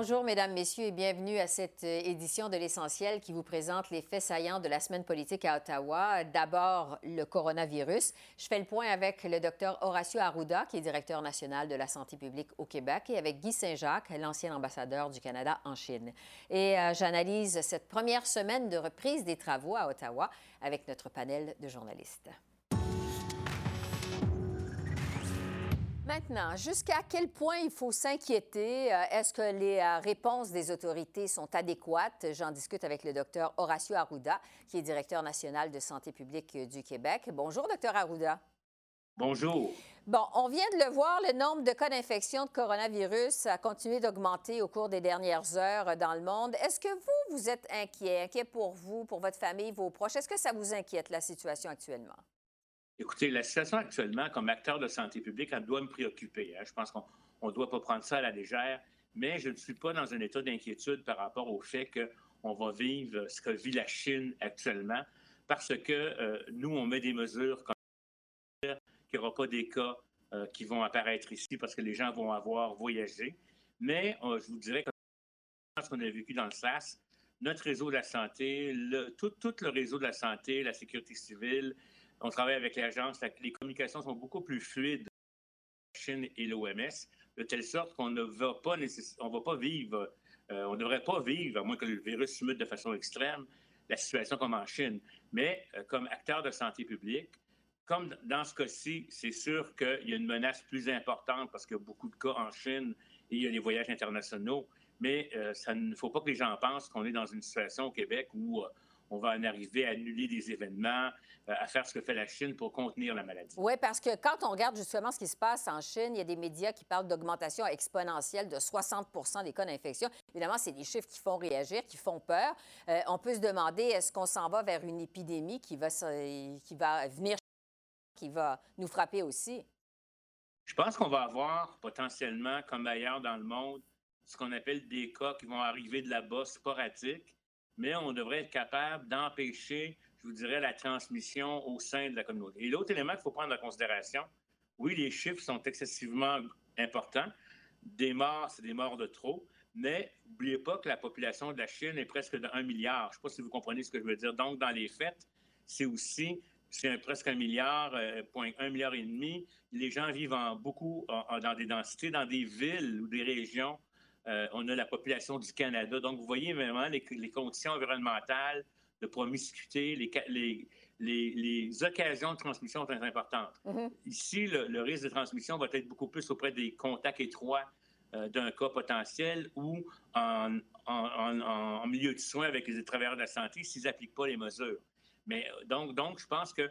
Bonjour, Mesdames, Messieurs, et bienvenue à cette euh, édition de l'Essentiel qui vous présente les faits saillants de la semaine politique à Ottawa. D'abord, le coronavirus. Je fais le point avec le docteur Horacio Arruda, qui est directeur national de la santé publique au Québec, et avec Guy Saint-Jacques, l'ancien ambassadeur du Canada en Chine. Et euh, j'analyse cette première semaine de reprise des travaux à Ottawa avec notre panel de journalistes. Maintenant, jusqu'à quel point il faut s'inquiéter? Euh, est-ce que les euh, réponses des autorités sont adéquates? J'en discute avec le docteur Horacio Arruda, qui est directeur national de santé publique du Québec. Bonjour, docteur Arruda. Bonjour. Bon, on vient de le voir, le nombre de cas d'infection de coronavirus a continué d'augmenter au cours des dernières heures dans le monde. Est-ce que vous, vous êtes inquiet, inquiet pour vous, pour votre famille, vos proches? Est-ce que ça vous inquiète, la situation actuellement? Écoutez, la situation actuellement, comme acteur de santé publique, elle doit me préoccuper. Hein. Je pense qu'on ne doit pas prendre ça à la légère, mais je ne suis pas dans un état d'inquiétude par rapport au fait qu'on va vivre ce que vit la Chine actuellement, parce que euh, nous, on met des mesures comme qu'il n'y aura pas des cas euh, qui vont apparaître ici parce que les gens vont avoir voyagé. Mais euh, je vous dirais que ce qu'on a vécu dans le SAS, notre réseau de la santé, tout, tout le réseau de la santé, la sécurité civile, on travaille avec l'agence. Les communications sont beaucoup plus fluides la Chine et l'OMS, de telle sorte qu'on ne va pas, on va pas vivre, euh, on ne devrait pas vivre, à moins que le virus mute de façon extrême, la situation comme en Chine. Mais euh, comme acteur de santé publique, comme dans ce cas-ci, c'est sûr qu'il y a une menace plus importante parce qu'il y a beaucoup de cas en Chine et il y a les voyages internationaux. Mais euh, ça ne faut pas que les gens pensent qu'on est dans une situation au Québec où on va en arriver à annuler des événements, euh, à faire ce que fait la Chine pour contenir la maladie. Oui, parce que quand on regarde justement ce qui se passe en Chine, il y a des médias qui parlent d'augmentation exponentielle de 60% des cas d'infection. Évidemment, c'est des chiffres qui font réagir, qui font peur. Euh, on peut se demander, est-ce qu'on s'en va vers une épidémie qui va, qui va venir, qui va nous frapper aussi? Je pense qu'on va avoir potentiellement, comme ailleurs dans le monde, ce qu'on appelle des cas qui vont arriver de là-bas sporadiques mais on devrait être capable d'empêcher, je vous dirais, la transmission au sein de la communauté. Et l'autre élément qu'il faut prendre en considération, oui, les chiffres sont excessivement importants. Des morts, c'est des morts de trop, mais n'oubliez pas que la population de la Chine est presque de 1 milliard. Je ne sais pas si vous comprenez ce que je veux dire. Donc, dans les faits, c'est aussi c'est presque un milliard, euh, point un milliard et demi. Les gens vivent en beaucoup dans des densités, dans des villes ou des régions euh, on a la population du Canada. Donc, vous voyez vraiment les, conditions environnementales de promiscuité, les, occasions de transmission sont importantes. Mm-hmm. Ici, le, risque de transmission va être beaucoup plus auprès des contacts étroits euh, d'un cas potentiel ou en, milieu de soins avec les travailleurs de la santé s'ils n'appliquent pas les mesures. Mais euh, donc, donc je pense que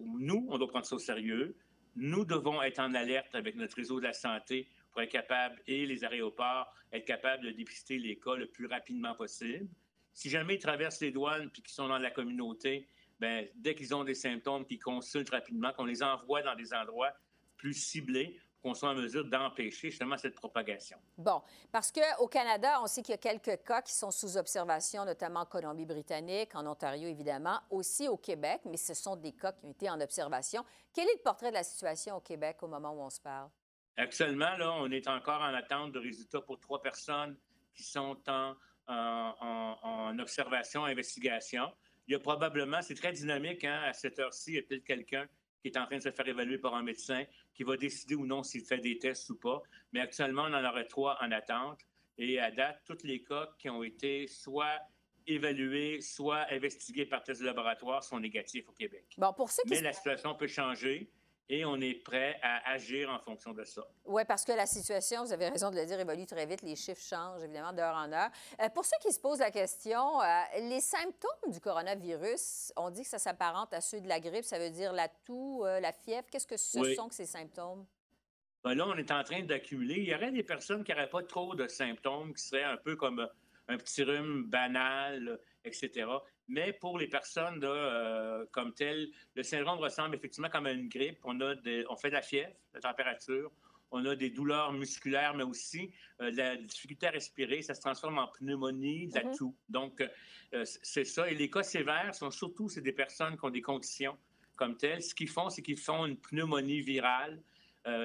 nous, on doit prendre ça au sérieux. Nous devons être en alerte avec notre réseau de la santé pour être capable, et les aéroports, être capable de dépister les cas le plus rapidement possible. Si jamais ils traversent les douanes puis qu'ils sont dans la communauté, ben, dès qu'ils ont des symptômes, qu'ils consultent rapidement, qu'on les envoie dans des endroits plus ciblés qu'on soit en mesure d'empêcher justement cette propagation. Bon, parce qu'au Canada, on sait qu'il y a quelques cas qui sont sous observation, notamment en Colombie-Britannique, en Ontario évidemment, aussi au Québec, mais ce sont des cas qui ont été en observation. Quel est le portrait de la situation au Québec au moment où on se parle? Actuellement, là, on est encore en attente de résultats pour trois personnes qui sont en, en, observation, investigation. Il y a probablement, c'est très dynamique, hein, à cette heure-ci, il y a peut-être quelqu'un qui est en train de se faire évaluer par un médecin, qui va décider ou non s'il fait des tests ou pas. Mais actuellement, on en aurait trois en attente. Et à date, tous les cas qui ont été soit évalués, soit investigués par test de laboratoire sont négatifs au Québec. Bon, pour ceux qui... Mais la situation peut changer et on est prêt à agir en fonction de ça. Oui, parce que la situation, vous avez raison de le dire, évolue très vite. Les chiffres changent, évidemment, d'heure en heure. Euh, pour ceux qui se posent la question, euh, les symptômes du coronavirus, on dit que ça s'apparente à ceux de la grippe. Ça veut dire la toux, euh, la fièvre. Qu'est-ce que ce sont que ces symptômes? Ben là, on est en train d'accumuler. Il y aurait des personnes qui n'auraient pas trop de symptômes, qui seraient un peu comme un petit rhume banal. Etc. Mais pour les personnes euh, comme telles, le syndrome ressemble effectivement comme à une grippe. On, a on fait de la fièvre, de la température, on a des douleurs musculaires, mais aussi euh, de la difficulté à respirer. Ça se transforme en pneumonie, de la mm-hmm. toux. Donc, euh, c'est ça. Et les cas sévères sont surtout, c'est des personnes qui ont des conditions comme telles. Ce qu'ils font, c'est qu'ils font une pneumonie virale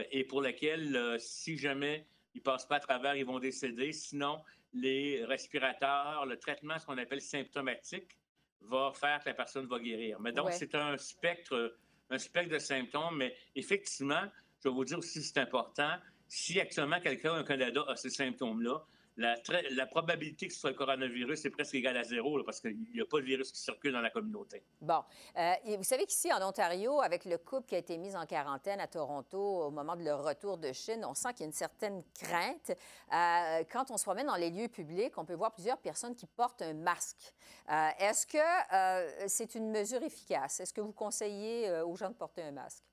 et pour laquelle, si jamais ils ne passent pas à travers, ils vont décéder. Sinon, les respirateurs, le traitement, ce qu'on appelle symptomatique, va faire que la personne va guérir. Mais donc, c'est un spectre, un spectre de symptômes, mais effectivement, je vais vous dire aussi, c'est important, si actuellement quelqu'un au Canada a ces symptômes-là, la, probabilité que ce soit le coronavirus est presque égale à zéro parce qu'il n'y a pas de virus qui circule dans la communauté. Bon. Euh, vous savez qu'ici, en Ontario, avec le couple qui a été mis en quarantaine à Toronto au moment de leur retour de Chine, on sent qu'il y a une certaine crainte. Euh, quand on se promène dans les lieux publics, on peut voir plusieurs personnes qui portent un masque. Euh, est-ce que c'est une mesure efficace? Est-ce que vous conseillez aux gens de porter un masque?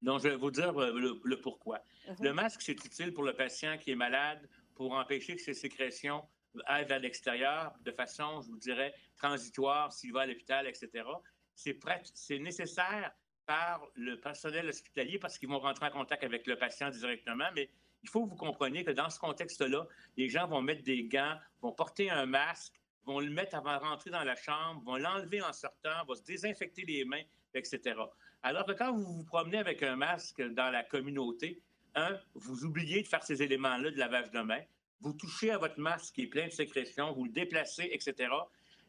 Non, je vais vous dire le, pourquoi. Mm-hmm. Le masque, c'est utile pour le patient qui est malade pour empêcher que ces sécrétions aillent vers l'extérieur de façon, je vous dirais, transitoire s'il va à l'hôpital, etc. C'est nécessaire par le personnel hospitalier parce qu'ils vont rentrer en contact avec le patient directement, mais il faut que vous compreniez que dans ce contexte-là, les gens vont mettre des gants, vont porter un masque, vont le mettre avant de rentrer dans la chambre, vont l'enlever en sortant, vont se désinfecter les mains, etc. Alors que quand vous vous promenez avec un masque dans la communauté, vous oubliez de faire ces éléments-là de lavage de main. Vous touchez à votre masque qui est plein de sécrétions, vous le déplacez, etc.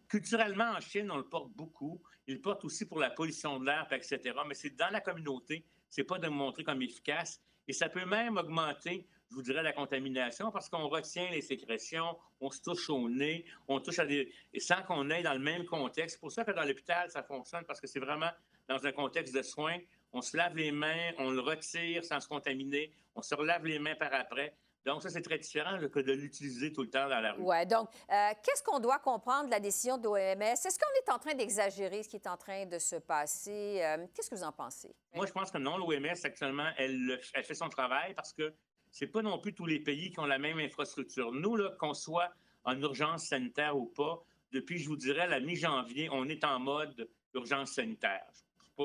Culturellement, en Chine, on le porte beaucoup. Il le porte aussi pour la pollution de l'air, etc. Mais c'est dans la communauté, c'est pas de montrer comme efficace. Et ça peut même augmenter, je vous dirais, la contamination parce qu'on retient les sécrétions, on se touche au nez, on touche à des... Et sans qu'on aille dans le même contexte. C'est pour ça que dans l'hôpital, ça fonctionne parce que c'est vraiment dans un contexte de soins on se lave les mains, on le retire sans se contaminer, on se relave les mains par après. Donc, ça, c'est très différent que de l'utiliser tout le temps dans la rue. Oui. Donc, euh, qu'est-ce qu'on doit comprendre de la décision de l'OMS? Est-ce qu'on est en train d'exagérer ce qui est en train de se passer? Euh, qu'est-ce que vous en pensez? Moi, je pense que non. L'OMS, actuellement, elle, elle, fait son travail parce que c'est pas non plus tous les pays qui ont la même infrastructure. Nous, qu'on soit en urgence sanitaire ou pas, depuis, je vous dirais, la mi-janvier, on est en mode urgence sanitaire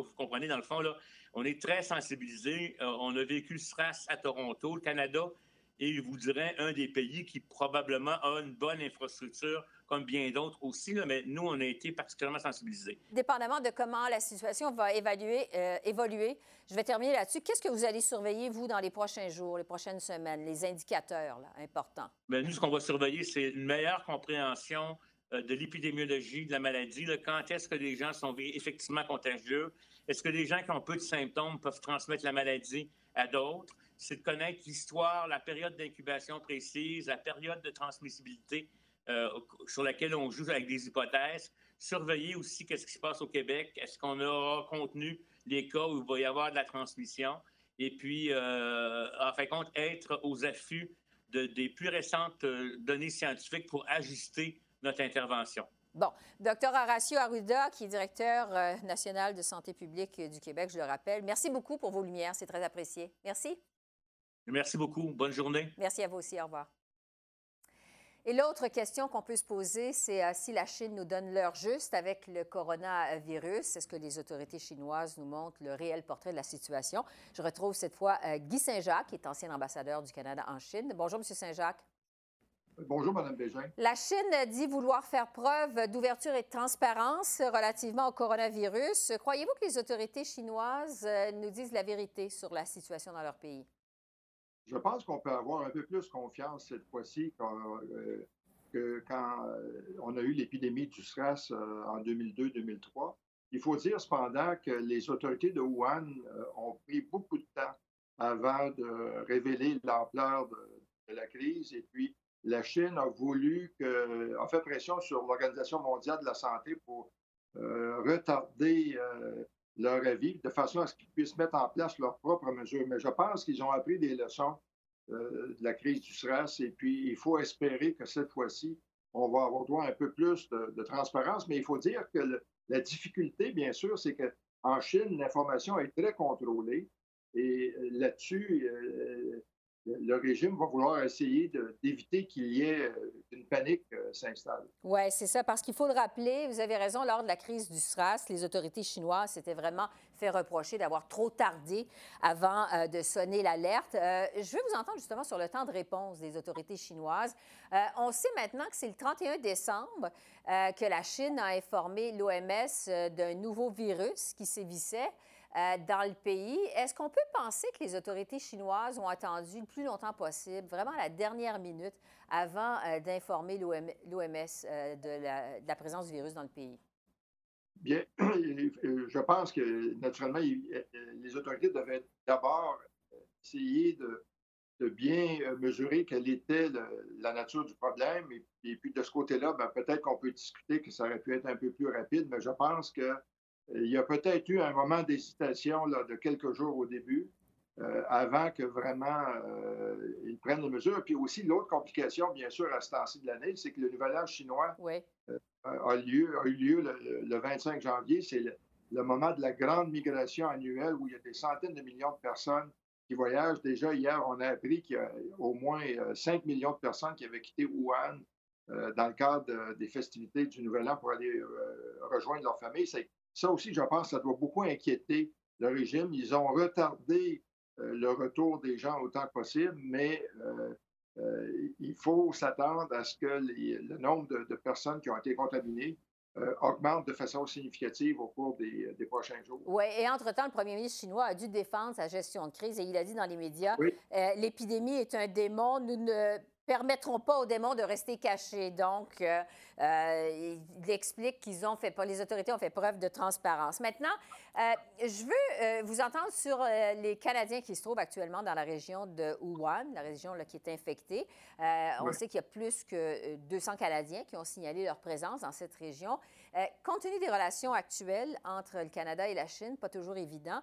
vous comprenez, dans le fond, là, on est très sensibilisé. Euh, on a vécu le SRAS à Toronto, le Canada, et je vous dirais un des pays qui probablement a une bonne infrastructure, comme bien d'autres aussi, là, mais nous, on a été particulièrement sensibilisés. Dépendamment de comment la situation va évaluer, euh, évoluer, je vais terminer là-dessus. Qu'est-ce que vous allez surveiller, vous, dans les prochains jours, les prochaines semaines, les indicateurs là, importants? Bien, nous, ce qu'on va surveiller, c'est une meilleure compréhension de l'épidémiologie de la maladie. quand est-ce que les gens sont effectivement contagieux? Est-ce que les gens qui ont peu de symptômes peuvent transmettre la maladie à d'autres? C'est de connaître l'histoire, la période d'incubation précise, la période de transmissibilité euh, sur laquelle on joue avec des hypothèses. Surveiller aussi qu'est-ce qui se passe au Québec. Est-ce qu'on a contenu les cas où il va y avoir de la transmission? Et puis, euh, en fin de compte, être aux affûts de, des plus récentes données scientifiques pour ajuster notre intervention. Bon. Docteur Horacio Arruda, qui est directeur euh, national de santé publique du Québec, je le rappelle. Merci beaucoup pour vos lumières. C'est très apprécié. Merci. Merci beaucoup. Bonne journée. Merci à vous aussi. Au revoir. Et l'autre question qu'on peut se poser, c'est euh, si la Chine nous donne l'heure juste avec le coronavirus. Est-ce que les autorités chinoises nous montrent le réel portrait de la situation? Je retrouve cette fois euh, Guy Saint-Jacques, qui est ancien ambassadeur du Canada en Chine. Bonjour, M. Saint-Jacques. Bonjour, Mme Bégin. La Chine dit vouloir faire preuve d'ouverture et de transparence relativement au coronavirus. Croyez-vous que les autorités chinoises euh, nous disent la vérité sur la situation dans leur pays? Je pense qu'on peut avoir un peu plus confiance cette fois-ci euh, que quand euh, on a eu l'épidémie du SRAS en 2002-2003. Il faut dire cependant que les autorités de Wuhan ont pris beaucoup de temps avant de révéler l'ampleur de, la crise et puis la Chine a voulu a fait pression sur l'Organisation mondiale de la santé pour euh, retarder euh, leur avis de façon à ce qu'ils puissent mettre en place leurs propres mesures. Mais je pense qu'ils ont appris des leçons euh, de la crise du SRAS et puis il faut espérer que cette fois-ci, on va avoir droit à un peu plus de, transparence. Mais il faut dire que la difficulté, bien sûr, c'est qu'en Chine, l'information est très contrôlée et là-dessus, le régime va vouloir essayer d'éviter qu'il y ait euh, une panique euh, s'installe. Oui, c'est ça, parce qu'il faut le rappeler, vous avez raison, lors de la crise du SRAS, les autorités chinoises s'étaient vraiment fait reprocher d'avoir trop tardé avant euh, de sonner l'alerte. je veux vous entendre justement sur le temps de réponse des autorités chinoises. on sait maintenant que c'est le 31 décembre que la Chine a informé l'OMS d'un nouveau virus qui sévissait. Euh, dans le pays. Est-ce qu'on peut penser que les autorités chinoises ont attendu le plus longtemps possible, vraiment à la dernière minute, avant euh, d'informer l'OMS euh, de, la, présence du virus dans le pays? Bien, je pense que naturellement, les autorités devaient d'abord essayer de, bien mesurer quelle était la nature du problème. Et, puis de ce côté-là, ben, peut-être qu'on peut discuter que ça aurait pu être un peu plus rapide, mais je pense que il y a peut-être eu un moment d'hésitation de quelques jours au début, euh, avant que vraiment euh, ils prennent les mesures. Puis aussi, l'autre complication, bien sûr, à ce temps-ci de l'année, c'est que le nouvel âge chinois euh, a, lieu, a eu lieu le, 25 janvier. C'est le, moment de la grande migration annuelle où il y a des centaines de millions de personnes qui voyagent. Déjà, hier, on a appris qu'il y a au moins 5 millions de personnes qui avaient quitté Wuhan dans le cadre des festivités du Nouvel An pour aller rejoindre leur famille. Ça aussi, je pense, ça doit beaucoup inquiéter le régime. Ils ont retardé euh, le retour des gens autant que possible, mais euh, euh, il faut s'attendre à ce que le nombre de, personnes qui ont été contaminées augmente de façon significative au cours des, prochains jours. Oui, et entre-temps, le premier ministre chinois a dû défendre sa gestion de crise et il a dit dans les médias, l'épidémie est un démon, nous ne permettront pas aux démons de rester cachés. Donc, euh, euh, il explique qu'ils ont fait, pas, les autorités ont fait preuve de transparence. Maintenant, euh, je veux vous entendre sur les Canadiens qui se trouvent actuellement dans la région de Wuhan, la région là, qui est infectée. On sait qu'il y a plus que 200 Canadiens qui ont signalé leur présence dans cette région. Compte tenu des relations actuelles entre le Canada et la Chine, pas toujours évident,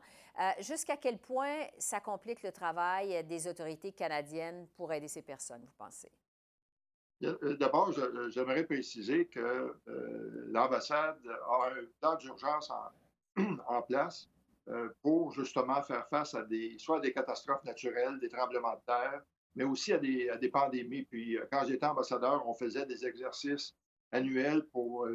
jusqu'à quel point ça complique le travail des autorités canadiennes pour aider ces personnes, vous pensez? Euh, d'abord, j'aimerais préciser que euh, l'ambassade a un plan d'urgence en, place euh, pour justement faire face à des, soit des catastrophes naturelles, des tremblements de terre, mais aussi à des pandémies. Puis, quand j'étais ambassadeur, on faisait des exercices annuels pour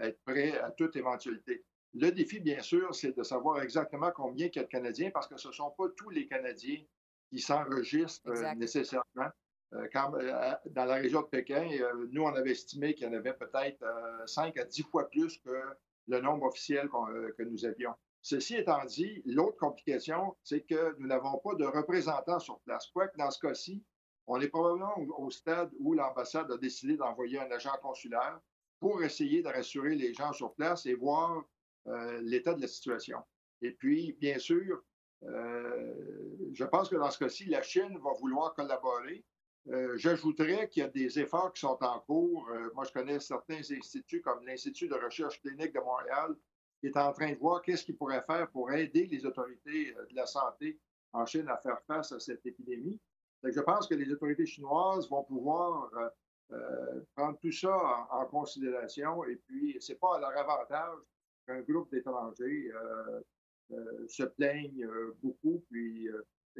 être prêt à toute éventualité. Le défi, bien sûr, c'est de savoir exactement combien il y a de Canadiens, parce que ce ne sont pas tous les Canadiens qui s'enregistrent nécessairement. Euh, euh, dans la région de Pékin, euh, nous, on avait estimé qu'il y en avait peut-être 5 à 10 fois plus que le nombre officiel que nous avions. Ceci étant dit, l'autre complication, c'est que nous n'avons pas de représentants sur place. Quoique dans ce cas-ci, on est probablement au, stade où l'ambassade a décidé d'envoyer un agent consulaire pour essayer de rassurer les gens sur place et voir l'état de la situation. Et puis, bien sûr, je pense que dans ce cas-ci, la Chine va vouloir collaborer euh, j'ajouterais qu'il y a des efforts qui sont en cours. Euh, moi, je connais certains instituts comme l'Institut de recherche clinique de Montréal qui est en train de voir qu'est-ce qu'il pourrait faire pour aider les autorités euh, de la santé en Chine à faire face à cette épidémie. Je pense que les autorités chinoises vont pouvoir prendre tout ça en, considération et puis c'est pas à leur avantage qu'un groupe d'étrangers se plaignent beaucoup. Puis,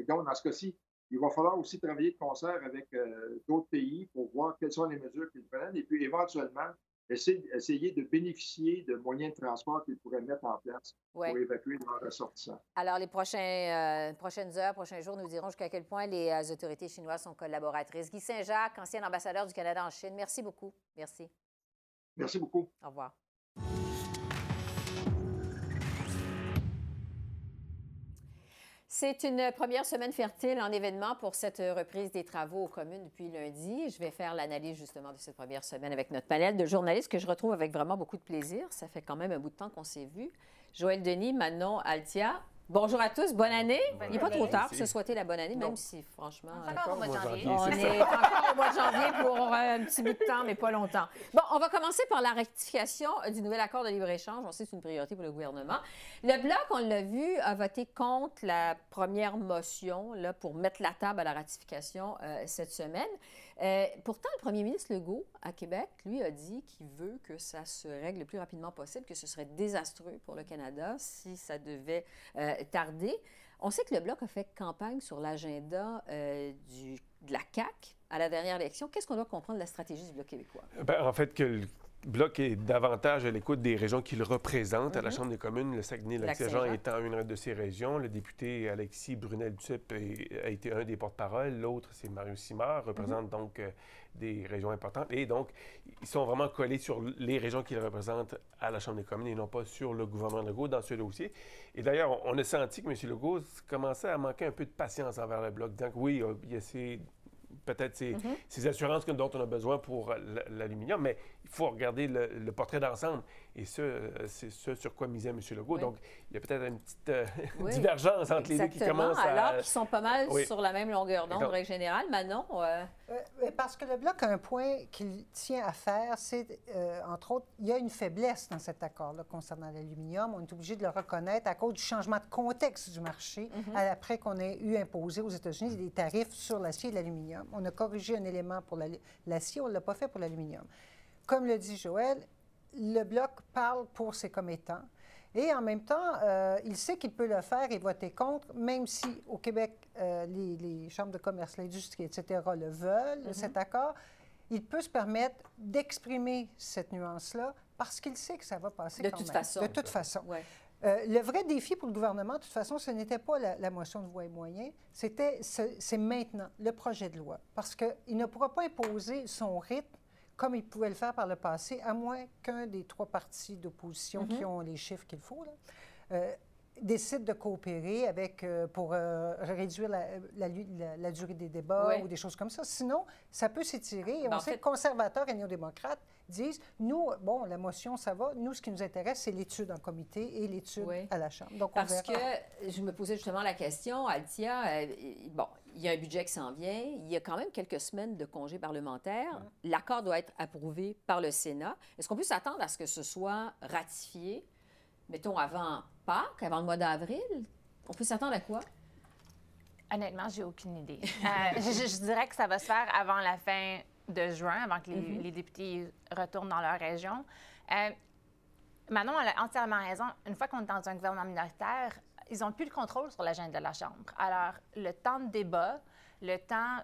donc, dans ce cas-ci, il va falloir aussi travailler de concert avec euh, d'autres pays pour voir quelles sont les mesures qu'ils prennent et puis éventuellement essayer, de bénéficier de moyens de transport qu'ils pourraient mettre en place pour évacuer leurs ressortissants. Alors, les prochains, euh, prochaines heures, prochains jours nous diront jusqu'à quel point les euh, autorités chinoises sont collaboratrices. Guy Saint-Jacques, ancien ambassadeur du Canada en Chine, merci beaucoup. Merci. Merci beaucoup. Au revoir. C'est une première semaine fertile en événement pour cette reprise des travaux aux communes depuis lundi. Je vais faire l'analyse justement de cette première semaine avec notre panel de journalistes que je retrouve avec vraiment beaucoup de plaisir. Ça fait quand même un bout de temps qu'on s'est vu. Joël Denis, Manon Altia, Bonjour à tous, bonne année. Il n'est pas trop tard pour se souhaiter la bonne année, même si, franchement, on est encore au mois de janvier. On est encore au mois de janvier pour euh, un petit bout de temps, mais pas longtemps. Bon, on va commencer par la rectification du nouvel accord de libre-échange. On sait que c'est une priorité pour le gouvernement. Le Bloc, on l'a vu, a voté contre la première motion là, pour mettre la table à la ratification euh, cette semaine. Euh, pourtant, le premier ministre Legault, à Québec, lui, a dit qu'il veut que ça se règle le plus rapidement possible, que ce serait désastreux pour le Canada si ça devait euh, tarder. On sait que le Bloc a fait campagne sur l'agenda euh, de la CAQ à la dernière élection. Qu'est-ce qu'on doit comprendre de la stratégie du Bloc québécois? Bien, en fait, que le Bloc est davantage à l'écoute des régions qu'il représente à la mhm. Chambre des communes, le Saguenay-Lac-Saint-Jean étant une de ces régions. Le député Alexis Brunel-Duceppe a été un des porte-parole. L'autre, c'est Mario Simard, représente mhm. donc euh, des régions importantes. Et donc, ils sont vraiment collés sur les régions qu'ils représentent à la Chambre des communes et non pas sur le gouvernement Legault dans ce dossier. Et d'ailleurs, on a senti que M. Legault commençait à manquer un peu de patience envers le Bloc. Donc oui, il y a ces peut-être ces, mm-hmm. ces, assurances dont on a besoin pour l'aluminium, mais il faut regarder le, portrait d'ensemble. Et ce, c'est ce sur quoi misait M. Legault. Donc, il y a peut-être une petite euh, divergence entre les deux qui commencent à... alors qu'ils sont pas mal sur la même longueur d'onde, en règle générale. Manon? Euh, euh, parce que le Bloc a un point qu'il tient à faire, c'est, entre autres, il y a une faiblesse dans cet accord-là concernant l'aluminium. On est obligé de le reconnaître à cause du changement de contexte du marché, mm-hmm. après qu'on ait eu imposé aux États-Unis des tarifs sur l'acier et l'aluminium. On a corrigé un élément pour l'acier, on ne l'a pas fait pour l'aluminium. Comme le dit Joël, le Bloc parle pour ses commettants. Et en même temps, euh, il sait qu'il peut le faire et voter contre, même si au Québec, euh, les, chambres de commerce, l'industrie, etc., le veulent, mm-hmm. cet accord. Il peut se permettre d'exprimer cette nuance-là parce qu'il sait que ça va passer de toute façon. De toute façon. Euh, le vrai défi pour le gouvernement, de toute façon, ce n'était pas la, motion de voie et moyens, c'était c'est maintenant le projet de loi. Parce qu'il ne pourra pas imposer son rythme comme il pouvait le faire par le passé, à moins qu'un des trois partis d'opposition qui mhm. ont les chiffres qu'il faut, là, euh, décide de coopérer avec, euh, pour euh, réduire la, durée des débats ou des choses comme ça. Sinon, ça peut s'étirer. Ben, on sait que conservateurs et néo-démocrates disent, nous, bon, la motion, ça va. Nous, ce qui nous intéresse, c'est l'étude en comité et l'étude à la Chambre. Donc, Parce que je me posais justement la question, Altia, bon, il y a un budget qui s'en vient. Il y a quand même quelques semaines de congés parlementaires. L'accord doit être approuvé par le Sénat. Est-ce qu'on peut s'attendre à ce que ce soit ratifié, mettons, avant Pâques, avant le mois d'avril? On peut s'attendre à quoi? Honnêtement, j'ai aucune idée. Euh, je, dirais que ça va se faire avant la fin de juin, avant que les, mm-hmm. députés retournent dans leur région. Euh, Manon a entièrement raison. Une fois qu'on est dans un gouvernement minoritaire, ils n'ont plus le contrôle sur l'agenda de la Chambre. Alors, le temps de débat, le temps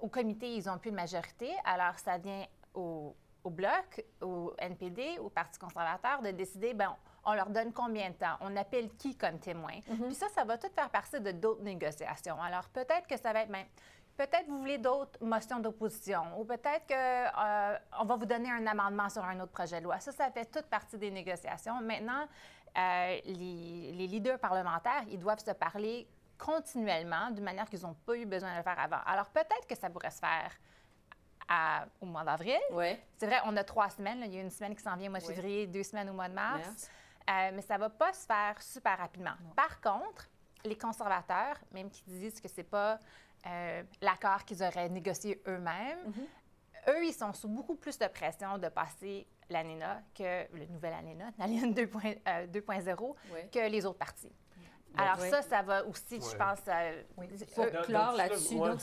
au comité, ils n'ont plus de majorité. Alors, ça vient au, Bloc, au NPD, au Parti conservateur de décider, ben, on leur donne combien de temps, on appelle qui comme témoin? Mm-hmm. Puis ça, ça va tout faire partie de d'autres négociations. Alors, peut-être que ça va être même. Peut-être vous voulez d'autres motions d'opposition ou peut-être qu'on euh, va vous donner un amendement sur un autre projet de loi. Ça, ça fait toute partie des négociations. Maintenant, euh, les, leaders parlementaires, ils doivent se parler continuellement, d'une manière qu'ils n'ont pas eu besoin de le faire avant. Alors peut-être que ça pourrait se faire au mois d'avril. Oui. C'est vrai, on a trois semaines. Il y a une semaine qui s'en vient au mois de février, deux semaines au mois de mars. Euh, mais ça ne va pas se faire super rapidement. Par contre, les conservateurs, même qui disent que ce n'est pas euh, l'accord qu'ils auraient négocié eux-mêmes, mm-hmm. eux, ils sont sous beaucoup plus de pression de passer l'ANENA que le nouvel ANENA, l'ANENA 2.0, euh, que les autres partis. Alors ça, ça va aussi, je pense... Euh, faut clore là-dessus. Donc,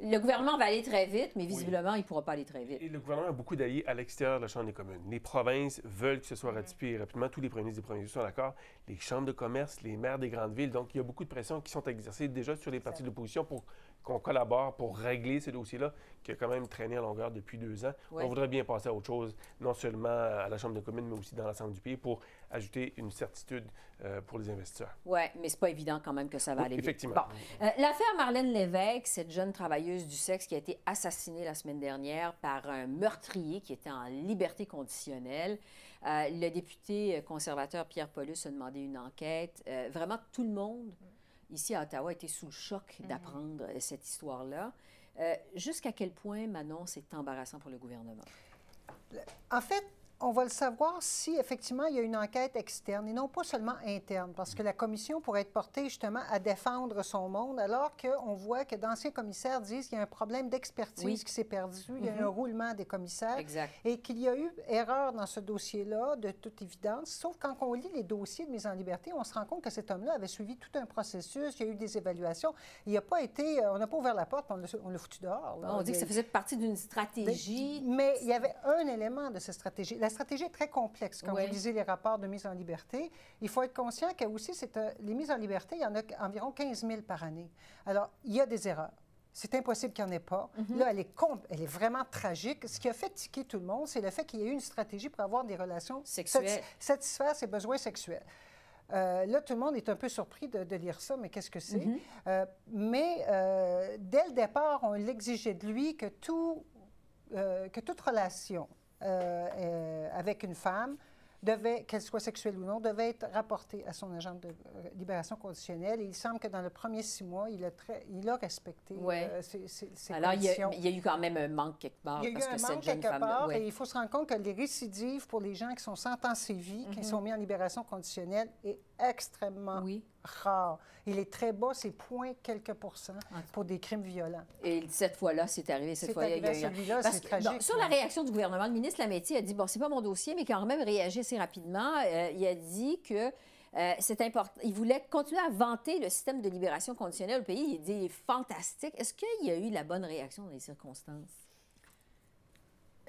le gouvernement va aller très vite, mais visiblement, il ne pourra pas aller très vite. Et le gouvernement a beaucoup d'alliés à l'extérieur de la Chambre des communes. Les provinces veulent que ce soit ratifié rapidement. Tous les premiers des provinces sont d'accord. Les chambres de commerce, les maires des grandes villes. Donc, il y a beaucoup de pressions qui sont exercées déjà sur les partis d'opposition pour qu'on collabore pour régler ces dossiers-là qui a quand même traîné à longueur depuis deux ans. On voudrait bien passer à autre chose, non seulement à la Chambre de communes, mais aussi dans l'ensemble du pays pour ajouter une certitude euh, pour les investisseurs. Oui, mais c'est pas évident quand même que ça va aller effectivement. Bon. Euh, l'affaire Marlène Lévesque, cette jeune travailleuse du sexe qui a été assassinée la semaine dernière par un meurtrier qui était en liberté conditionnelle. Euh, le député conservateur Pierre Paulus a demandé une enquête. vraiment, tout le monde ici à Ottawa, a été sous le choc mhm. d'apprendre cette histoire-là. Euh, jusqu'à quel point, Manon, c'est embarrassant pour le gouvernement? En fait, on va le savoir si effectivement il y a une enquête externe et non pas seulement interne, parce que la commission pourrait être portée justement à défendre son monde, alors qu'on voit que d'anciens commissaires disent qu'il y a un problème d'expertise qui s'est perdu, il y a mm-hmm. un roulement des commissaires et qu'il y a eu erreur dans ce dossier-là, de toute évidence. Sauf quand on lit les dossiers de mise en liberté, on se rend compte que cet homme-là avait suivi tout un processus, il y a eu des évaluations. Il n'a pas été, euh, on n'a pas ouvert la porte, on l'a foutu dehors. On dit que ça faisait partie d'une stratégie. Mais il y avait un élément de cette stratégie la stratégie est très complexe. Quand vous lisez les rapports de mise en liberté, il faut être conscient que aussi, euh, les mises en liberté, il y en a environ 15 000 par année. Alors, il y a des erreurs. C'est impossible qu'il n'y en ait pas. Mhm. Là, elle est, elle est vraiment tragique. Ce qui a fait tiquer tout le monde, c'est le fait qu'il y ait eu une stratégie pour avoir des relations sexuelles, satisfaire ses besoins sexuels. Euh, là, tout le monde est un peu surpris de, lire ça, mais qu'est-ce que c'est? Mhm. Euh, mais euh, dès le départ, on l'exigeait de lui que, tout, que toute relation avec une femme devait, qu'elle soit sexuelle ou non, devait être rapportée à son agent de euh, libération conditionnelle. Et il semble que dans le premier six mois, il a, très, il a respecté euh, ces, Alors. Il y, a, eu quand même un manque quelque part. Il y a eu un manque quelque part. Et il faut se rendre compte que les récidives pour les gens qui sont sans temps qui mhm. sont mis en libération conditionnelle, est extrêmement oui rare. Il est très bas, c'est point quelques pourcents pour des crimes violents. Et cette fois-là, c'est arrivé. Cette fois, il celui-là, c'est tragique. sur la réaction du gouvernement, le ministre Lametti a dit, bon, c'est pas mon dossier, mais quand même réagi assez rapidement. Euh, il a dit que euh, c'est important. Il voulait continuer à vanter le système de libération conditionnelle au pays. Il dit, il est fantastique. Est-ce qu'il y a eu la bonne réaction dans les circonstances?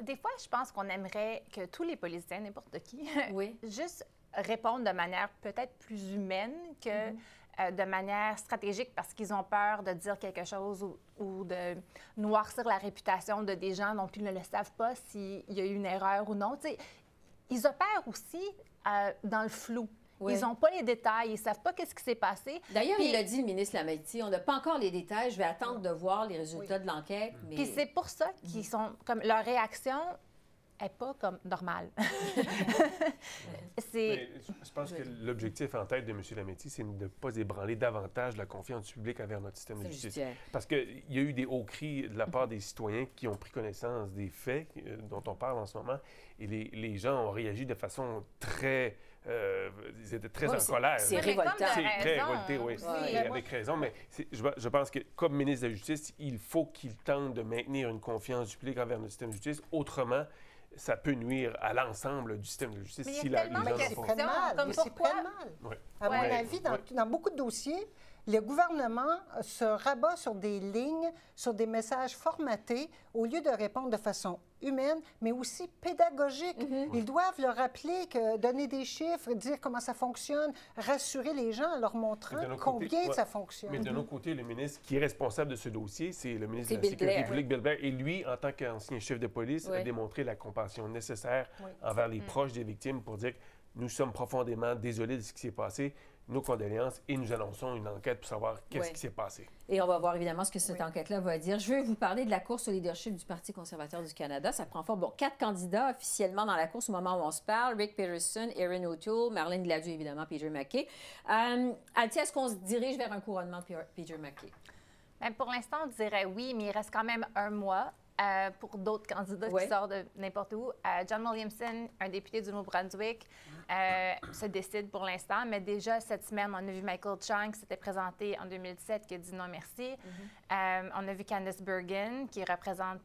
Des fois, je pense qu'on aimerait que tous les policiers, n'importe qui, oui. juste répondre de manière peut-être plus humaine que mm-hmm. euh, de manière stratégique parce qu'ils ont peur de dire quelque chose ou, de noircir la réputation de des gens dont ils ne le savent pas s'il y a eu une erreur ou non. ils opèrent aussi euh, dans le flou. Ils n'ont pas les détails, ils ne savent pas qu'est-ce qui s'est passé. D'ailleurs, il a dit, le ministre Lametti, on n'a pas encore les détails, je vais attendre de voir les résultats de l'enquête. Mais... Puis c'est pour ça qu'ils sont, comme leur réaction n'est pas comme normale. je pense que l'objectif en tête de M. Lametti, c'est de ne pas ébranler davantage la confiance du public envers notre système de justice. Parce qu'il y a eu des hauts cris de la part des citoyens qui ont pris connaissance des faits euh, dont on parle en ce moment, et les, les gens ont réagi de façon très... Euh, ils étaient très en colère. C'est révoltant. C'est très révolté, oui. avec raison. Mais je, je, pense que, comme ministre de la Justice, il faut qu'il tente de maintenir une confiance du public envers notre système de justice. Autrement, ça peut nuire à l'ensemble du système de justice si la, les gens C'est très mal. C'est très mal. À mon avis, dans, dans, beaucoup de dossiers, le gouvernement se rabat sur des lignes, sur des messages formatés, au lieu de répondre de façon humaine, mais aussi pédagogique. Mhm. Ils doivent leur rappeler que donner des chiffres, dire comment ça fonctionne, rassurer les gens en leur montrant combien ça fonctionne. Mais de l'autre côté, le ministre qui est responsable de ce dossier, c'est le ministre de la Sécurité publique, Bill Blair. Et lui, en tant qu'ancien chef de police, a démontré la compassion nécessaire envers les mm. proches des victimes pour dire que nous sommes profondément désolés de ce qui s'est passé nos condoléances et nous annonçons une enquête pour savoir qu'est-ce qui s'est passé. Et on va voir évidemment ce que cette enquête-là va dire. Je vais vous parler de la course au leadership du Parti conservateur du Canada. Ça prend forme. Bon, quatre candidats officiellement dans la course au moment où on se parle. Rick Peterson, Erin O'Toole, Marlene Gladu, évidemment, Peter McKay. Euh, est-ce qu'on se dirige vers un couronnement de Peter McKay? Bien, pour l'instant, on dirait oui, mais il reste quand même un mois. Euh, pour d'autres candidats qui sortent de n'importe où. Euh, John Williamson, un député du Nouveau-Brunswick, euh, se décide pour l'instant, mais déjà cette semaine, on a vu Michael Chang qui s'était présenté en 2017 qui a dit non merci. Mm-hmm. on a vu Candice Bergen qui représente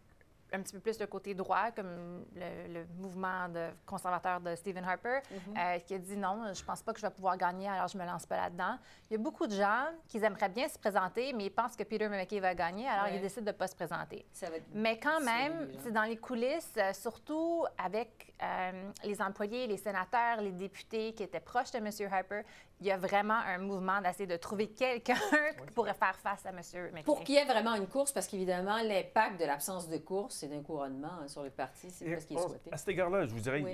un petit peu plus le côté droit, comme le, mouvement de conservateur de Stephen Harper, mhm. euh, qui a dit non, je pense pas que je vais pouvoir gagner, alors je me lance pas là-dedans. Il y a beaucoup de gens qui aimeraient bien se présenter, mais ils pensent que Peter McKay va gagner, alors ils décident de pas se présenter. mais quand même, c'est dans les coulisses, euh, surtout avec euh, les employés, les sénateurs, les députés qui étaient proches de M. Harper, il y a vraiment un mouvement d'essayer de trouver quelqu'un qui pourrait faire face à M. McKay. Pour qu'il y ait vraiment une course, parce qu'évidemment, l'impact de l'absence de course et d'un couronnement hein, sur le parti, c'est pas ce qui est souhaité. À cet égard-là, je vous dirais,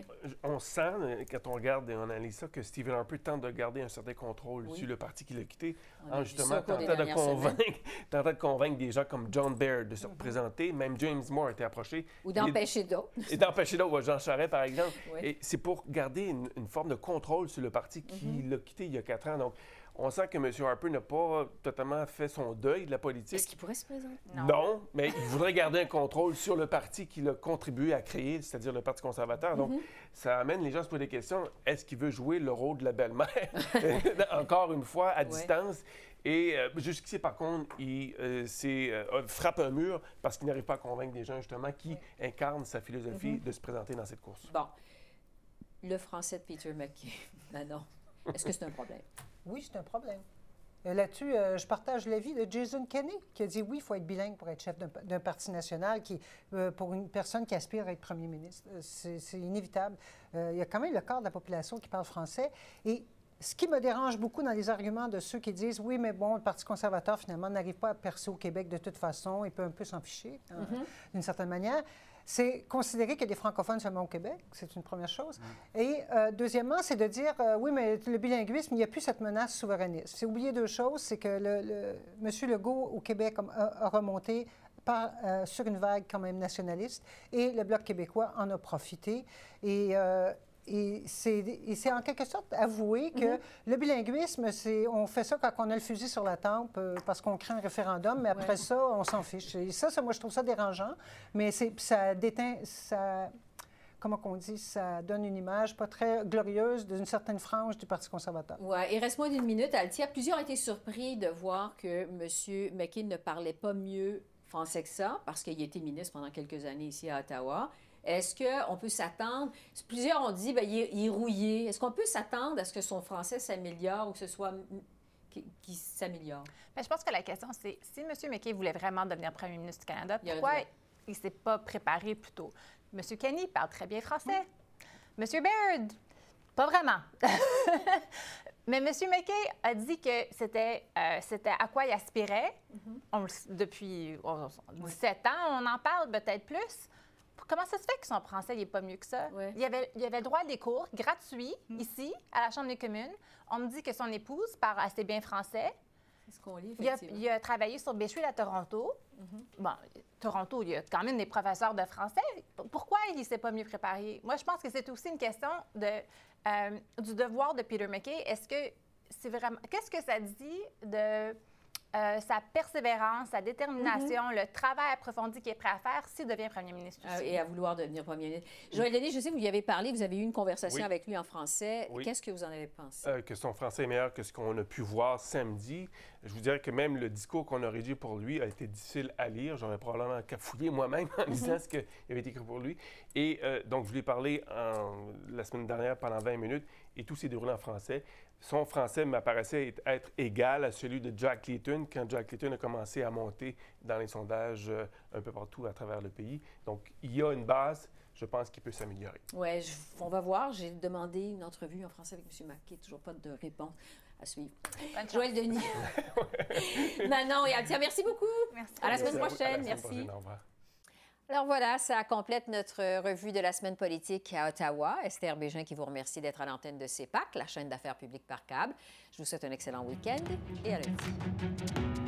on sent, euh, quand on regarde et on analyse ça, que Stephen Harper tente de garder un certain contrôle sur le parti qu'il a quitté, en justement tentant de, convaincre, tentant de convaincre des gens comme John Baird de se mm-hmm. représenter. Même James Moore a été approché. Ou d'empêcher d'autres. Et d'empêcher d'autres, Jean Charest, par exemple. Et c'est pour garder une, forme de contrôle sur le parti qu'il mm-hmm. a quitté il y a quatre ans. Donc, on sent que M. Harper n'a pas totalement fait son deuil de la politique. Est-ce qu'il pourrait se présenter? Non. mais il voudrait garder un contrôle sur le parti qu'il a contribué à créer, c'est-à-dire le Parti conservateur. Donc, mm-hmm. ça amène les gens à se poser des questions. Est-ce qu'il veut jouer le rôle de la belle-mère, encore une fois, à distance? Et euh, jusqu'ici, par contre, il euh, euh, frappe un mur parce qu'il n'arrive pas à convaincre des gens, justement, qui incarnent sa philosophie mm-hmm. de se présenter dans cette course. Bon. Le français de Peter McKay. Ben non. Est-ce que c'est un problème? Oui, c'est un problème. Euh, là-dessus, euh, je partage l'avis de Jason Kenney, qui a dit oui, il faut être bilingue pour être chef d'un parti national, qui, euh, pour une personne qui aspire à être premier ministre. C'est inévitable. il y a quand même le quart de la population qui parle français. Et ce qui me dérange beaucoup dans les arguments de ceux qui disent oui, mais bon, le Parti conservateur, finalement, n'arrive pas à percer au Québec de toute façon, il peut un peu s'en ficher, hein, mm-hmm. d'une certaine manière c'est considérer qu'il y a des francophones seulement au Québec, c'est une première chose. Et euh, deuxièmement, c'est de dire, euh, oui, mais le bilinguisme, il n'y a plus cette menace souverainiste. C'est oublier deux choses, c'est que le, le, M. Legault au Québec a, remonté par, euh, sur une vague quand même nationaliste, et le Bloc québécois en a profité. Et et c'est en quelque sorte avouer que mm-hmm. le bilinguisme, c'est on fait ça quand on a le fusil sur la tempe euh, parce qu'on crée un référendum, mais après ça, on s'en fiche. Et ça, ça, moi, je trouve ça dérangeant, mais ça déteint, ça, comment on dit, ça donne une image pas très glorieuse d'une certaine frange du Parti conservateur. Oui, il reste moins d'une minute, Altia. Plusieurs ont été surpris de voir que M. McKay ne parlait pas mieux français que ça, parce qu'il a été ministre pendant quelques années ici à Ottawa. Est-ce qu'on peut s'attendre, plusieurs ont dit, bien, il, est, rouillé. Est-ce qu'on peut s'attendre à ce que son français s'améliore ou que ce soit qui, s'améliore? Bien, je pense que la question, c'est si M. McKay voulait vraiment devenir premier ministre du Canada, pourquoi il ne s'est pas préparé plus tôt? M. Kenny parle très bien français. M. Baird, pas vraiment. Mais M. McKay a dit que c'était euh, c'était à quoi il aspirait. Mm-hmm. depuis 17 ans, on en parle peut-être plus. Comment ça se fait que son français n'est pas mieux que ça? Il, avait, il avait droit à des cours gratuits mm. ici, à la Chambre des communes. On me dit que son épouse parle assez bien français. C'est ce qu'on lit, effectivement. Il a, travaillé sur Bechuil à Toronto. Mm-hmm. Bon, Toronto, il y a quand même des professeurs de français. Pourquoi il ne s'est pas mieux préparé? Moi, je pense que c'est aussi une question de, euh, du devoir de Peter McKay. Est-ce que c'est vraiment... Qu'est-ce que ça dit de euh, sa persévérance, sa détermination, mhm. le travail approfondi qu'il est prêt à faire s'il devient premier ministre. Euh, et à vouloir devenir premier ministre. Joël Denis, je sais, vous y avez parlé, vous avez eu une conversation avec lui en français. Qu'est-ce que vous en avez pensé? Euh, que son français est meilleur que ce qu'on a pu voir samedi. Je vous dirais que même le discours qu'on a rédigé pour lui a été difficile à lire. J'aurais probablement cafouillé moi-même en mhm. lisant ce qui avait été écrit pour lui. Et donc, je lui ai parlé la semaine dernière pendant 20 minutes et tout s'est déroulé en français son français m'apparaissait être égal à celui de Jack Layton quand Jack Layton a commencé à monter dans les sondages euh, un peu partout à travers le pays. Donc, il y a une base, je pense, qui peut s'améliorer. Oui, on va voir. J'ai demandé une entrevue en français avec M. Mackey, toujours pas de réponse à suivre. Joël Denis. Manon et Altia, merci beaucoup. Merci. À la semaine prochaine. merci. Au revoir. Alors voilà, ça complète notre revue de la semaine politique à Ottawa. Esther Bégin qui vous remercie d'être à l'antenne de CEPAC, la chaîne d'affaires publiques par câble. Je vous souhaite un excellent week-end et à lundi.